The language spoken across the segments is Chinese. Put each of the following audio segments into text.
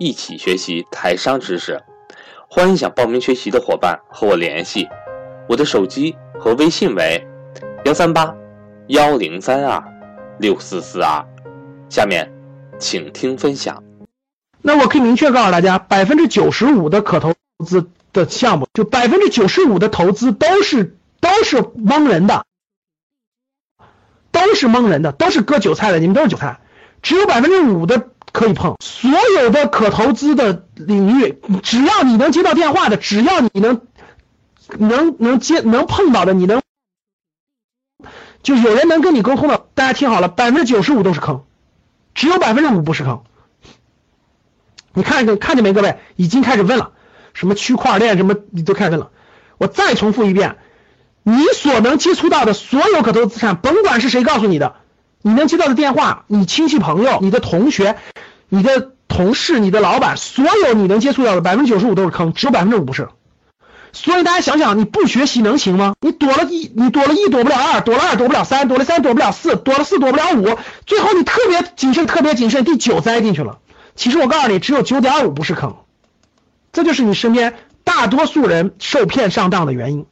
一起学习台商知识，欢迎想报名学习的伙伴和我联系，我的手机和微信为幺三八幺零三二六四四二。下面，请听分享。那我可以明确告诉大家，百分之九十五的可投资的项目，就百分之九十五的投资都是都是蒙人的，都是蒙人的，都是割韭菜的，你们都是韭菜。只有百分之五的可以碰，所有的可投资的领域，只要你能接到电话的，只要你能能能接能碰到的，你能就有人能跟你沟通的，大家听好了，百分之九十五都是坑，只有百分之五不是坑。你看看看见没，各位已经开始问了，什么区块链什么你都开始问了。我再重复一遍，你所能接触到的所有可投资资产，甭管是谁告诉你的。你能接到的电话，你亲戚朋友、你的同学、你的同事、你的老板，所有你能接触到的百分之九十五都是坑，只有百分之五不是。所以大家想想，你不学习能行吗？你躲了一，你躲了一躲不了二，躲了二躲不了三，躲了三躲不了四，躲了四躲不了五，最后你特别谨慎，特别谨慎，第九栽进去了。其实我告诉你，只有九点五不是坑，这就是你身边大多数人受骗上当的原因。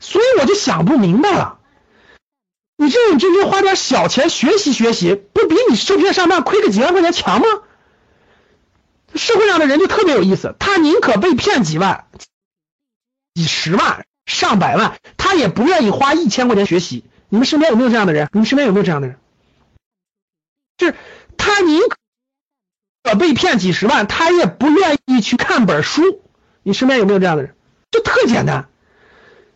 所以我就想不明白了。你认认真真花点小钱学习学习，不比你受骗上当亏个几万块钱强吗？社会上的人就特别有意思，他宁可被骗几万、几十万、上百万，他也不愿意花一千块钱学习。你们身边有没有这样的人？你们身边有没有这样的人？就是他宁可被骗几十万，他也不愿意去看本书。你身边有没有这样的人？就特简单。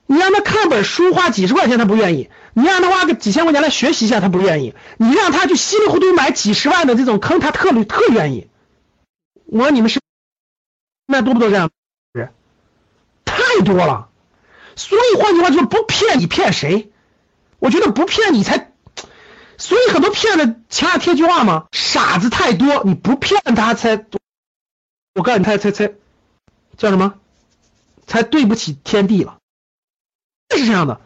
你让他看本书花几十块钱，他不愿意；你让他花个几千块钱来学习一下，他不愿意；你让他去稀里糊涂买几十万的这种坑，他特特愿意。我说你们是那多不多这样人？太多了。所以换句话就是不骗你骗谁？我觉得不骗你才。所以很多骗子前两贴句话嘛，傻子太多，你不骗他才。我告诉你，他才才叫什么？才对不起天地了。是这样的，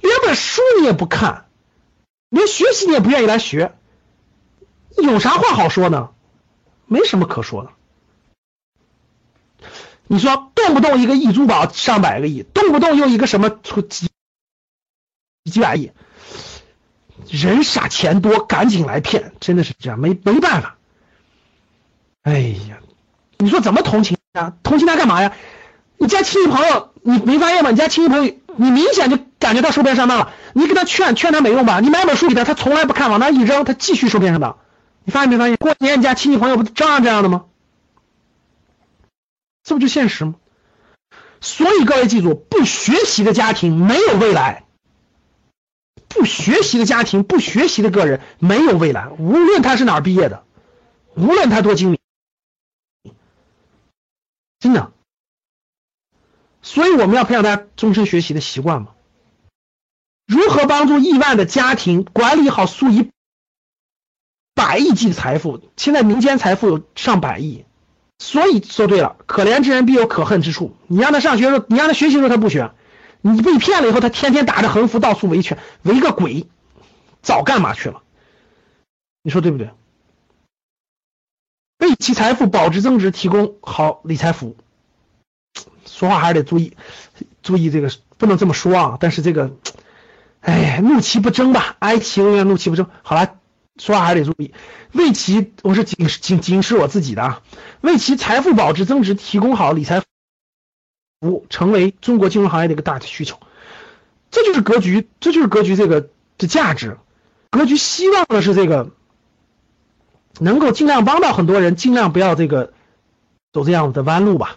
连本书你也不看，连学习你也不愿意来学，有啥话好说呢？没什么可说的。你说动不动一个亿珠宝上百个亿，动不动又一个什么出几几百亿，人傻钱多，赶紧来骗，真的是这样，没没办法。哎呀，你说怎么同情啊？同情他干嘛呀？你家亲戚朋友，你没发现吗？你家亲戚朋友。你明显就感觉到受骗上当了，你给他劝劝他没用吧？你买本书给他，他从来不看，往那一扔，他继续受骗上当。你发现没发现？过年你家亲戚朋友不照样这样的吗？这不就现实吗？所以各位记住，不学习的家庭没有未来，不学习的家庭，不学习的个人没有未来。无论他是哪儿毕业的，无论他多精明，真的。所以我们要培养大家终身学习的习惯嘛？如何帮助亿万的家庭管理好数以百亿计的财富？现在民间财富有上百亿，所以说对了，可怜之人必有可恨之处。你让他上学时候，你让他学习时候他不学，你被骗了以后，他天天打着横幅到处维权，维个鬼，早干嘛去了？你说对不对？为其财富保值增值提供好理财服务。说话还是得注意，注意这个不能这么说啊！但是这个，哎，怒其不争吧，哀其永远怒其不争。好了，说话还是得注意，为其我是仅仅仅是我自己的啊，为其财富保值增值提供好理财服务，成为中国金融行业的一个大的需求。这就是格局，这就是格局这个的价值。格局希望的是这个，能够尽量帮到很多人，尽量不要这个走这样的弯路吧。